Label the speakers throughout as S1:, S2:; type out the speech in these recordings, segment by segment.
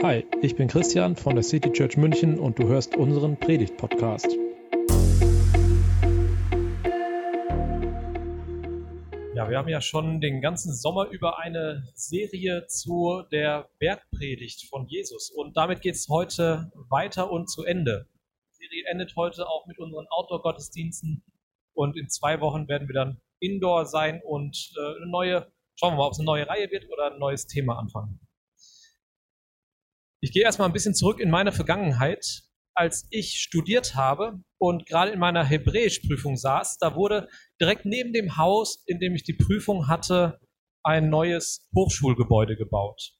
S1: Hi, ich bin Christian von der City Church München und du hörst unseren Predigt-Podcast.
S2: Ja, wir haben ja schon den ganzen Sommer über eine Serie zu der Bergpredigt von Jesus und damit geht es heute weiter und zu Ende. Die Serie endet heute auch mit unseren Outdoor-Gottesdiensten und in zwei Wochen werden wir dann Indoor sein und äh, eine neue, schauen wir mal, ob es eine neue Reihe wird oder ein neues Thema anfangen. Ich gehe erstmal ein bisschen zurück in meine Vergangenheit. Als ich studiert habe und gerade in meiner Hebräischprüfung saß, da wurde direkt neben dem Haus, in dem ich die Prüfung hatte, ein neues Hochschulgebäude gebaut.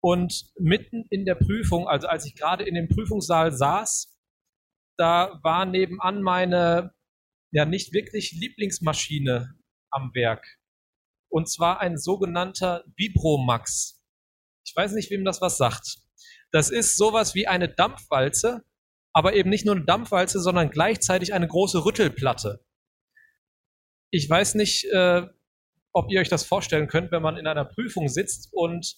S2: Und mitten in der Prüfung, also als ich gerade in dem Prüfungssaal saß, da war nebenan meine ja nicht wirklich Lieblingsmaschine am Werk. Und zwar ein sogenannter Vibromax. Ich weiß nicht, wem das was sagt. Das ist sowas wie eine Dampfwalze, aber eben nicht nur eine Dampfwalze, sondern gleichzeitig eine große Rüttelplatte. Ich weiß nicht, äh, ob ihr euch das vorstellen könnt, wenn man in einer Prüfung sitzt und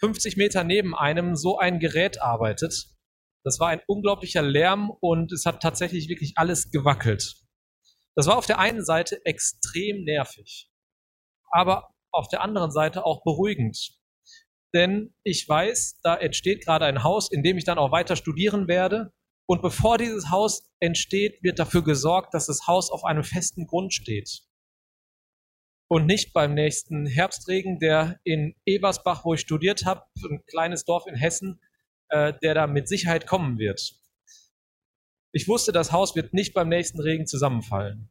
S2: 50 Meter neben einem so ein Gerät arbeitet. Das war ein unglaublicher Lärm und es hat tatsächlich wirklich alles gewackelt. Das war auf der einen Seite extrem nervig, aber auf der anderen Seite auch beruhigend denn ich weiß, da entsteht gerade ein Haus, in dem ich dann auch weiter studieren werde. Und bevor dieses Haus entsteht, wird dafür gesorgt, dass das Haus auf einem festen Grund steht. Und nicht beim nächsten Herbstregen, der in Eversbach, wo ich studiert habe, ein kleines Dorf in Hessen, äh, der da mit Sicherheit kommen wird. Ich wusste, das Haus wird nicht beim nächsten Regen zusammenfallen.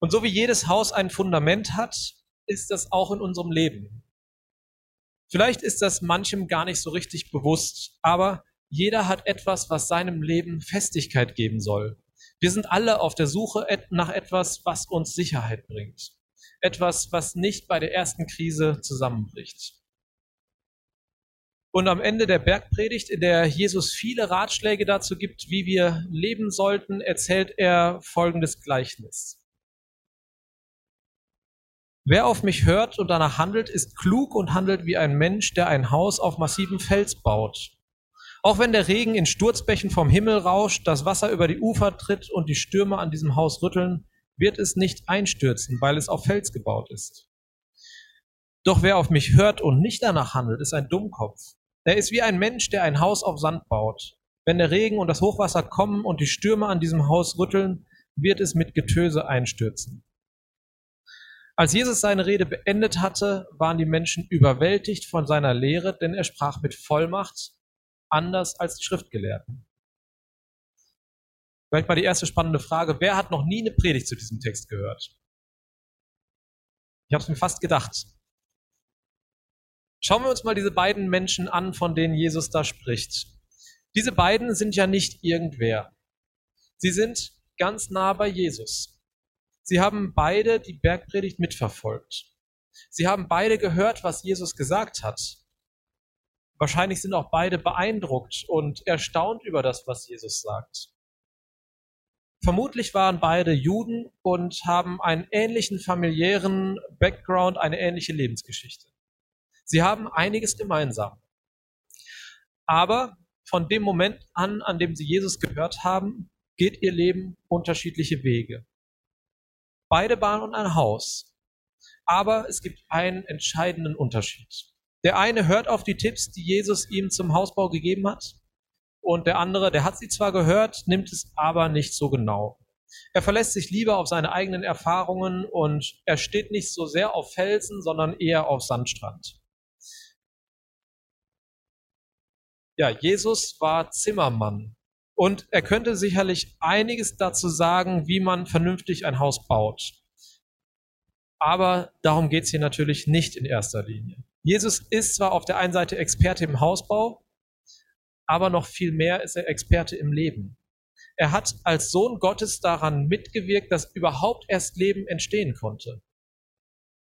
S2: Und so wie jedes Haus ein Fundament hat, ist das auch in unserem Leben. Vielleicht ist das manchem gar nicht so richtig bewusst, aber jeder hat etwas, was seinem Leben Festigkeit geben soll. Wir sind alle auf der Suche nach etwas, was uns Sicherheit bringt. Etwas, was nicht bei der ersten Krise zusammenbricht. Und am Ende der Bergpredigt, in der Jesus viele Ratschläge dazu gibt, wie wir leben sollten, erzählt er folgendes Gleichnis. Wer auf mich hört und danach handelt, ist klug und handelt wie ein Mensch, der ein Haus auf massivem Fels baut. Auch wenn der Regen in Sturzbächen vom Himmel rauscht, das Wasser über die Ufer tritt und die Stürme an diesem Haus rütteln, wird es nicht einstürzen, weil es auf Fels gebaut ist. Doch wer auf mich hört und nicht danach handelt, ist ein Dummkopf. Er ist wie ein Mensch, der ein Haus auf Sand baut. Wenn der Regen und das Hochwasser kommen und die Stürme an diesem Haus rütteln, wird es mit Getöse einstürzen. Als Jesus seine Rede beendet hatte, waren die Menschen überwältigt von seiner Lehre, denn er sprach mit Vollmacht, anders als die Schriftgelehrten. Vielleicht mal die erste spannende Frage, wer hat noch nie eine Predigt zu diesem Text gehört? Ich habe es mir fast gedacht. Schauen wir uns mal diese beiden Menschen an, von denen Jesus da spricht. Diese beiden sind ja nicht irgendwer. Sie sind ganz nah bei Jesus. Sie haben beide die Bergpredigt mitverfolgt. Sie haben beide gehört, was Jesus gesagt hat. Wahrscheinlich sind auch beide beeindruckt und erstaunt über das, was Jesus sagt. Vermutlich waren beide Juden und haben einen ähnlichen familiären Background, eine ähnliche Lebensgeschichte. Sie haben einiges gemeinsam. Aber von dem Moment an, an dem sie Jesus gehört haben, geht ihr Leben unterschiedliche Wege. Beide bauen ein Haus. Aber es gibt einen entscheidenden Unterschied. Der eine hört auf die Tipps, die Jesus ihm zum Hausbau gegeben hat. Und der andere, der hat sie zwar gehört, nimmt es aber nicht so genau. Er verlässt sich lieber auf seine eigenen Erfahrungen und er steht nicht so sehr auf Felsen, sondern eher auf Sandstrand. Ja, Jesus war Zimmermann. Und er könnte sicherlich einiges dazu sagen, wie man vernünftig ein Haus baut. Aber darum geht es hier natürlich nicht in erster Linie. Jesus ist zwar auf der einen Seite Experte im Hausbau, aber noch viel mehr ist er Experte im Leben. Er hat als Sohn Gottes daran mitgewirkt, dass überhaupt erst Leben entstehen konnte.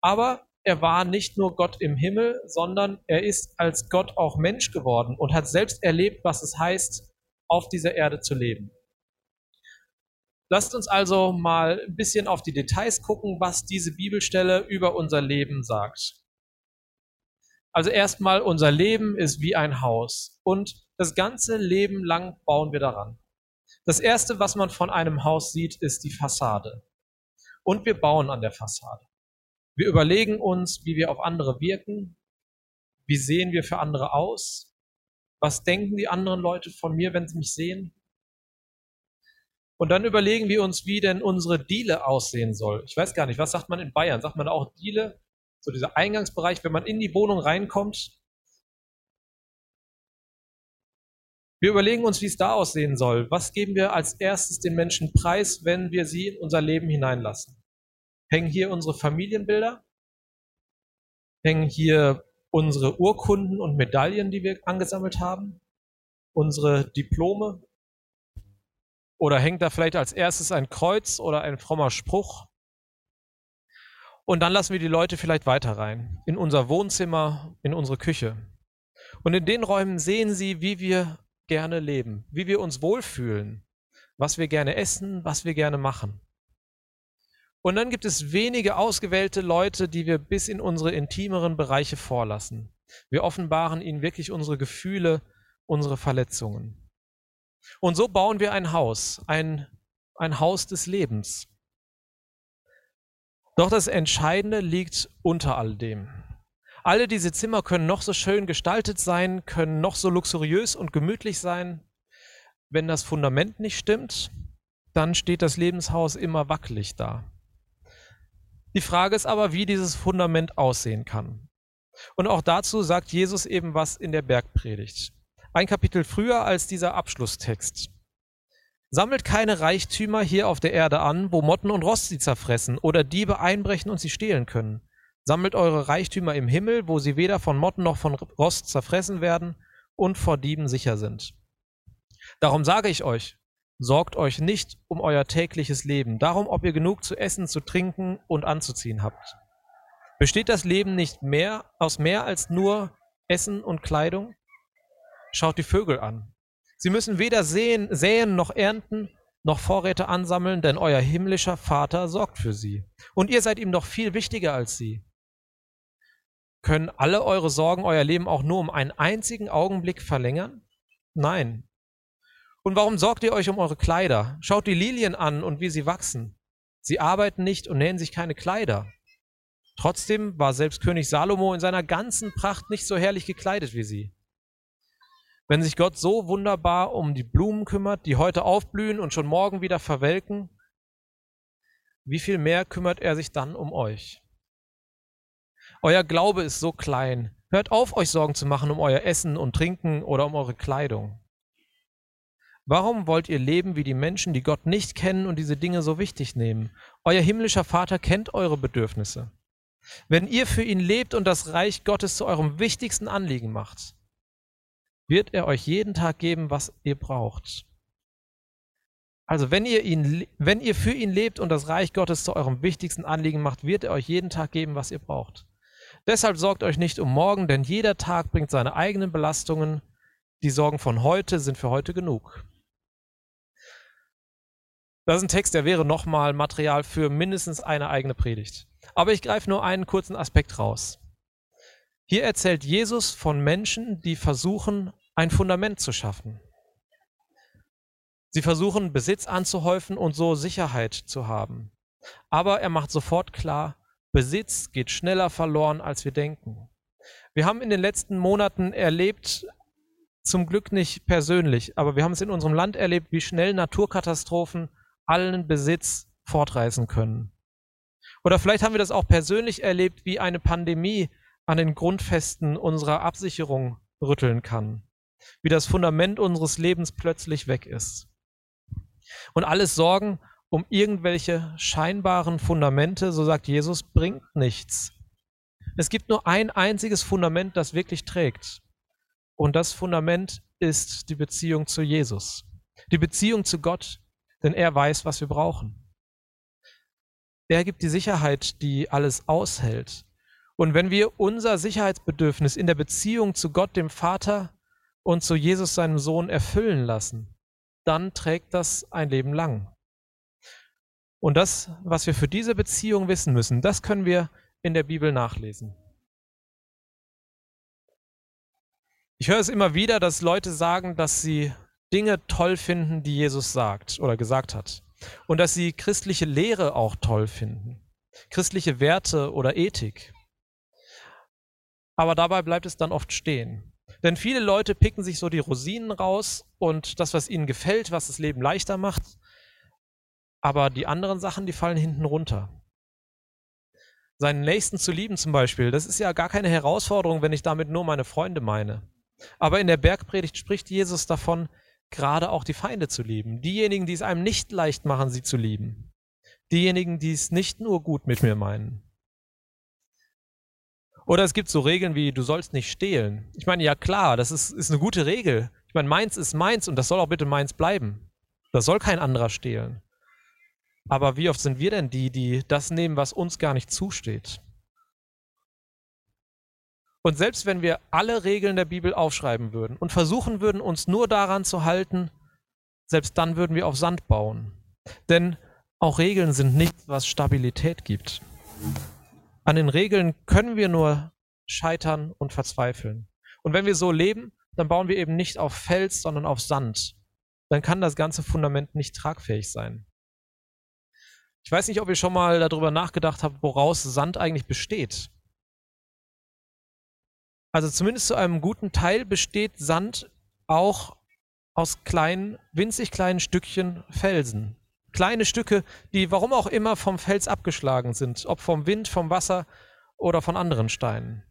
S2: Aber er war nicht nur Gott im Himmel, sondern er ist als Gott auch Mensch geworden und hat selbst erlebt, was es heißt, auf dieser Erde zu leben. Lasst uns also mal ein bisschen auf die Details gucken, was diese Bibelstelle über unser Leben sagt. Also erstmal, unser Leben ist wie ein Haus und das ganze Leben lang bauen wir daran. Das Erste, was man von einem Haus sieht, ist die Fassade. Und wir bauen an der Fassade. Wir überlegen uns, wie wir auf andere wirken, wie sehen wir für andere aus, was denken die anderen Leute von mir, wenn sie mich sehen. Und dann überlegen wir uns, wie denn unsere Diele aussehen soll. Ich weiß gar nicht, was sagt man in Bayern? Sagt man auch Diele? So dieser Eingangsbereich, wenn man in die Wohnung reinkommt. Wir überlegen uns, wie es da aussehen soll. Was geben wir als erstes den Menschen preis, wenn wir sie in unser Leben hineinlassen? Hängen hier unsere Familienbilder? Hängen hier unsere Urkunden und Medaillen, die wir angesammelt haben? Unsere Diplome? Oder hängt da vielleicht als erstes ein Kreuz oder ein frommer Spruch? Und dann lassen wir die Leute vielleicht weiter rein, in unser Wohnzimmer, in unsere Küche. Und in den Räumen sehen sie, wie wir gerne leben, wie wir uns wohlfühlen, was wir gerne essen, was wir gerne machen. Und dann gibt es wenige ausgewählte Leute, die wir bis in unsere intimeren Bereiche vorlassen. Wir offenbaren ihnen wirklich unsere Gefühle, unsere Verletzungen. Und so bauen wir ein Haus, ein, ein Haus des Lebens. Doch das Entscheidende liegt unter all dem. Alle diese Zimmer können noch so schön gestaltet sein, können noch so luxuriös und gemütlich sein. Wenn das Fundament nicht stimmt, dann steht das Lebenshaus immer wackelig da. Die Frage ist aber, wie dieses Fundament aussehen kann. Und auch dazu sagt Jesus eben was in der Bergpredigt ein Kapitel früher als dieser Abschlusstext. Sammelt keine Reichtümer hier auf der Erde an, wo Motten und Rost sie zerfressen oder Diebe einbrechen und sie stehlen können. Sammelt eure Reichtümer im Himmel, wo sie weder von Motten noch von Rost zerfressen werden und vor Dieben sicher sind. Darum sage ich euch, sorgt euch nicht um euer tägliches Leben, darum, ob ihr genug zu essen, zu trinken und anzuziehen habt. Besteht das Leben nicht mehr aus mehr als nur Essen und Kleidung? Schaut die Vögel an. Sie müssen weder sehen, säen noch ernten, noch Vorräte ansammeln, denn euer himmlischer Vater sorgt für sie. Und ihr seid ihm doch viel wichtiger als sie. Können alle eure Sorgen euer Leben auch nur um einen einzigen Augenblick verlängern? Nein. Und warum sorgt ihr euch um eure Kleider? Schaut die Lilien an und wie sie wachsen. Sie arbeiten nicht und nähen sich keine Kleider. Trotzdem war selbst König Salomo in seiner ganzen Pracht nicht so herrlich gekleidet wie sie. Wenn sich Gott so wunderbar um die Blumen kümmert, die heute aufblühen und schon morgen wieder verwelken, wie viel mehr kümmert er sich dann um euch? Euer Glaube ist so klein. Hört auf, euch Sorgen zu machen um euer Essen und Trinken oder um eure Kleidung. Warum wollt ihr leben wie die Menschen, die Gott nicht kennen und diese Dinge so wichtig nehmen? Euer himmlischer Vater kennt eure Bedürfnisse. Wenn ihr für ihn lebt und das Reich Gottes zu eurem wichtigsten Anliegen macht, wird er euch jeden Tag geben, was ihr braucht. Also wenn ihr, ihn, wenn ihr für ihn lebt und das Reich Gottes zu eurem wichtigsten Anliegen macht, wird er euch jeden Tag geben, was ihr braucht. Deshalb sorgt euch nicht um morgen, denn jeder Tag bringt seine eigenen Belastungen. Die Sorgen von heute sind für heute genug. Das ist ein Text, der wäre nochmal Material für mindestens eine eigene Predigt. Aber ich greife nur einen kurzen Aspekt raus. Hier erzählt Jesus von Menschen, die versuchen, ein Fundament zu schaffen. Sie versuchen, Besitz anzuhäufen und so Sicherheit zu haben. Aber er macht sofort klar, Besitz geht schneller verloren, als wir denken. Wir haben in den letzten Monaten erlebt, zum Glück nicht persönlich, aber wir haben es in unserem Land erlebt, wie schnell Naturkatastrophen allen Besitz fortreißen können. Oder vielleicht haben wir das auch persönlich erlebt, wie eine Pandemie an den Grundfesten unserer Absicherung rütteln kann, wie das Fundament unseres Lebens plötzlich weg ist. Und alles Sorgen um irgendwelche scheinbaren Fundamente, so sagt Jesus, bringt nichts. Es gibt nur ein einziges Fundament, das wirklich trägt. Und das Fundament ist die Beziehung zu Jesus. Die Beziehung zu Gott, denn er weiß, was wir brauchen. Er gibt die Sicherheit, die alles aushält. Und wenn wir unser Sicherheitsbedürfnis in der Beziehung zu Gott, dem Vater und zu Jesus, seinem Sohn, erfüllen lassen, dann trägt das ein Leben lang. Und das, was wir für diese Beziehung wissen müssen, das können wir in der Bibel nachlesen. Ich höre es immer wieder, dass Leute sagen, dass sie Dinge toll finden, die Jesus sagt oder gesagt hat. Und dass sie christliche Lehre auch toll finden. Christliche Werte oder Ethik. Aber dabei bleibt es dann oft stehen. Denn viele Leute picken sich so die Rosinen raus und das, was ihnen gefällt, was das Leben leichter macht. Aber die anderen Sachen, die fallen hinten runter. Seinen Nächsten zu lieben zum Beispiel, das ist ja gar keine Herausforderung, wenn ich damit nur meine Freunde meine. Aber in der Bergpredigt spricht Jesus davon, gerade auch die Feinde zu lieben. Diejenigen, die es einem nicht leicht machen, sie zu lieben. Diejenigen, die es nicht nur gut mit mir meinen. Oder es gibt so Regeln wie, du sollst nicht stehlen. Ich meine, ja klar, das ist, ist eine gute Regel. Ich meine, meins ist meins und das soll auch bitte meins bleiben. Das soll kein anderer stehlen. Aber wie oft sind wir denn die, die das nehmen, was uns gar nicht zusteht? Und selbst wenn wir alle Regeln der Bibel aufschreiben würden und versuchen würden, uns nur daran zu halten, selbst dann würden wir auf Sand bauen. Denn auch Regeln sind nichts, was Stabilität gibt. An den Regeln können wir nur scheitern und verzweifeln. Und wenn wir so leben, dann bauen wir eben nicht auf Fels, sondern auf Sand. Dann kann das ganze Fundament nicht tragfähig sein. Ich weiß nicht, ob ihr schon mal darüber nachgedacht habt, woraus Sand eigentlich besteht. Also zumindest zu einem guten Teil besteht Sand auch aus kleinen, winzig kleinen Stückchen Felsen. Kleine Stücke, die warum auch immer vom Fels abgeschlagen sind, ob vom Wind, vom Wasser oder von anderen Steinen.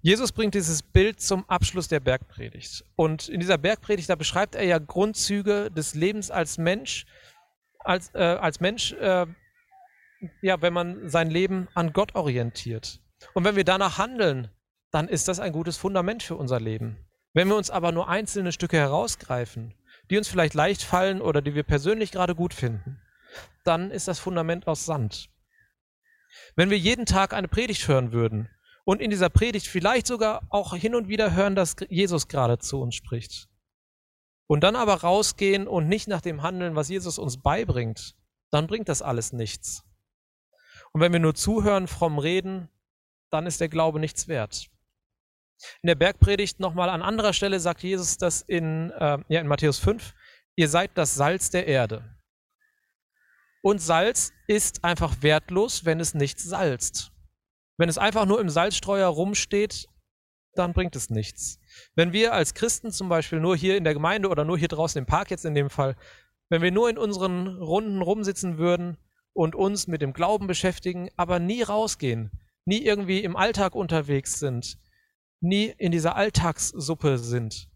S2: Jesus bringt dieses Bild zum Abschluss der Bergpredigt. Und in dieser Bergpredigt, da beschreibt er ja Grundzüge des Lebens als Mensch, als, äh, als Mensch, äh, ja, wenn man sein Leben an Gott orientiert. Und wenn wir danach handeln, dann ist das ein gutes Fundament für unser Leben. Wenn wir uns aber nur einzelne Stücke herausgreifen, die uns vielleicht leicht fallen oder die wir persönlich gerade gut finden, dann ist das Fundament aus Sand. Wenn wir jeden Tag eine Predigt hören würden und in dieser Predigt vielleicht sogar auch hin und wieder hören, dass Jesus gerade zu uns spricht, und dann aber rausgehen und nicht nach dem handeln, was Jesus uns beibringt, dann bringt das alles nichts. Und wenn wir nur zuhören, fromm reden, dann ist der Glaube nichts wert. In der Bergpredigt nochmal an anderer Stelle sagt Jesus das in, äh, ja, in Matthäus 5, ihr seid das Salz der Erde. Und Salz ist einfach wertlos, wenn es nichts salzt. Wenn es einfach nur im Salzstreuer rumsteht, dann bringt es nichts. Wenn wir als Christen zum Beispiel nur hier in der Gemeinde oder nur hier draußen im Park jetzt in dem Fall, wenn wir nur in unseren Runden rumsitzen würden und uns mit dem Glauben beschäftigen, aber nie rausgehen, nie irgendwie im Alltag unterwegs sind, nie in dieser Alltagssuppe sind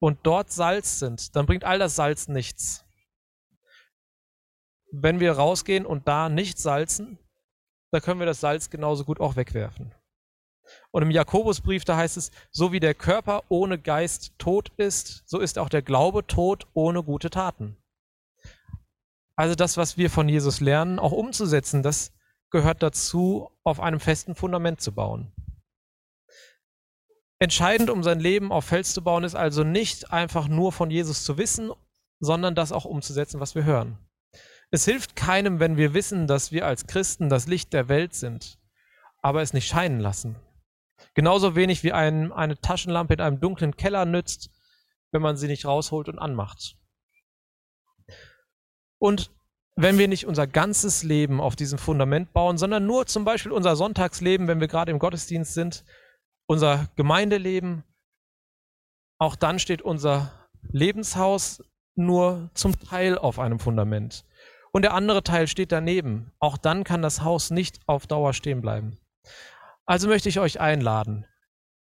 S2: und dort Salz sind, dann bringt all das Salz nichts. Wenn wir rausgehen und da nicht salzen, dann können wir das Salz genauso gut auch wegwerfen. Und im Jakobusbrief, da heißt es, so wie der Körper ohne Geist tot ist, so ist auch der Glaube tot ohne gute Taten. Also das, was wir von Jesus lernen, auch umzusetzen, das gehört dazu, auf einem festen Fundament zu bauen. Entscheidend, um sein Leben auf Fels zu bauen, ist also nicht einfach nur von Jesus zu wissen, sondern das auch umzusetzen, was wir hören. Es hilft keinem, wenn wir wissen, dass wir als Christen das Licht der Welt sind, aber es nicht scheinen lassen. Genauso wenig wie ein, eine Taschenlampe in einem dunklen Keller nützt, wenn man sie nicht rausholt und anmacht. Und wenn wir nicht unser ganzes Leben auf diesem Fundament bauen, sondern nur zum Beispiel unser Sonntagsleben, wenn wir gerade im Gottesdienst sind, unser Gemeindeleben, auch dann steht unser Lebenshaus nur zum Teil auf einem Fundament. Und der andere Teil steht daneben. Auch dann kann das Haus nicht auf Dauer stehen bleiben. Also möchte ich euch einladen,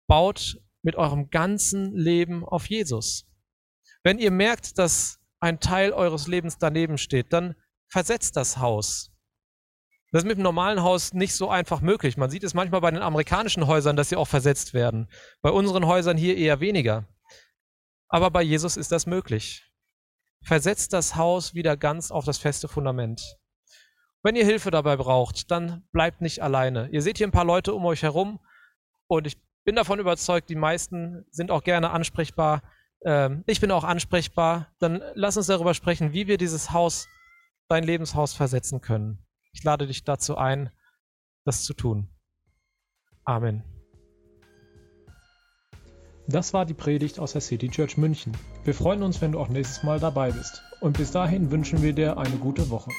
S2: baut mit eurem ganzen Leben auf Jesus. Wenn ihr merkt, dass ein Teil eures Lebens daneben steht, dann versetzt das Haus. Das ist mit dem normalen Haus nicht so einfach möglich. Man sieht es manchmal bei den amerikanischen Häusern, dass sie auch versetzt werden. Bei unseren Häusern hier eher weniger. Aber bei Jesus ist das möglich. Versetzt das Haus wieder ganz auf das feste Fundament. Wenn ihr Hilfe dabei braucht, dann bleibt nicht alleine. Ihr seht hier ein paar Leute um euch herum und ich bin davon überzeugt, die meisten sind auch gerne ansprechbar. Ähm, ich bin auch ansprechbar. Dann lass uns darüber sprechen, wie wir dieses Haus dein Lebenshaus versetzen können. Ich lade dich dazu ein, das zu tun. Amen.
S1: Das war die Predigt aus der City Church München. Wir freuen uns, wenn du auch nächstes Mal dabei bist. Und bis dahin wünschen wir dir eine gute Woche.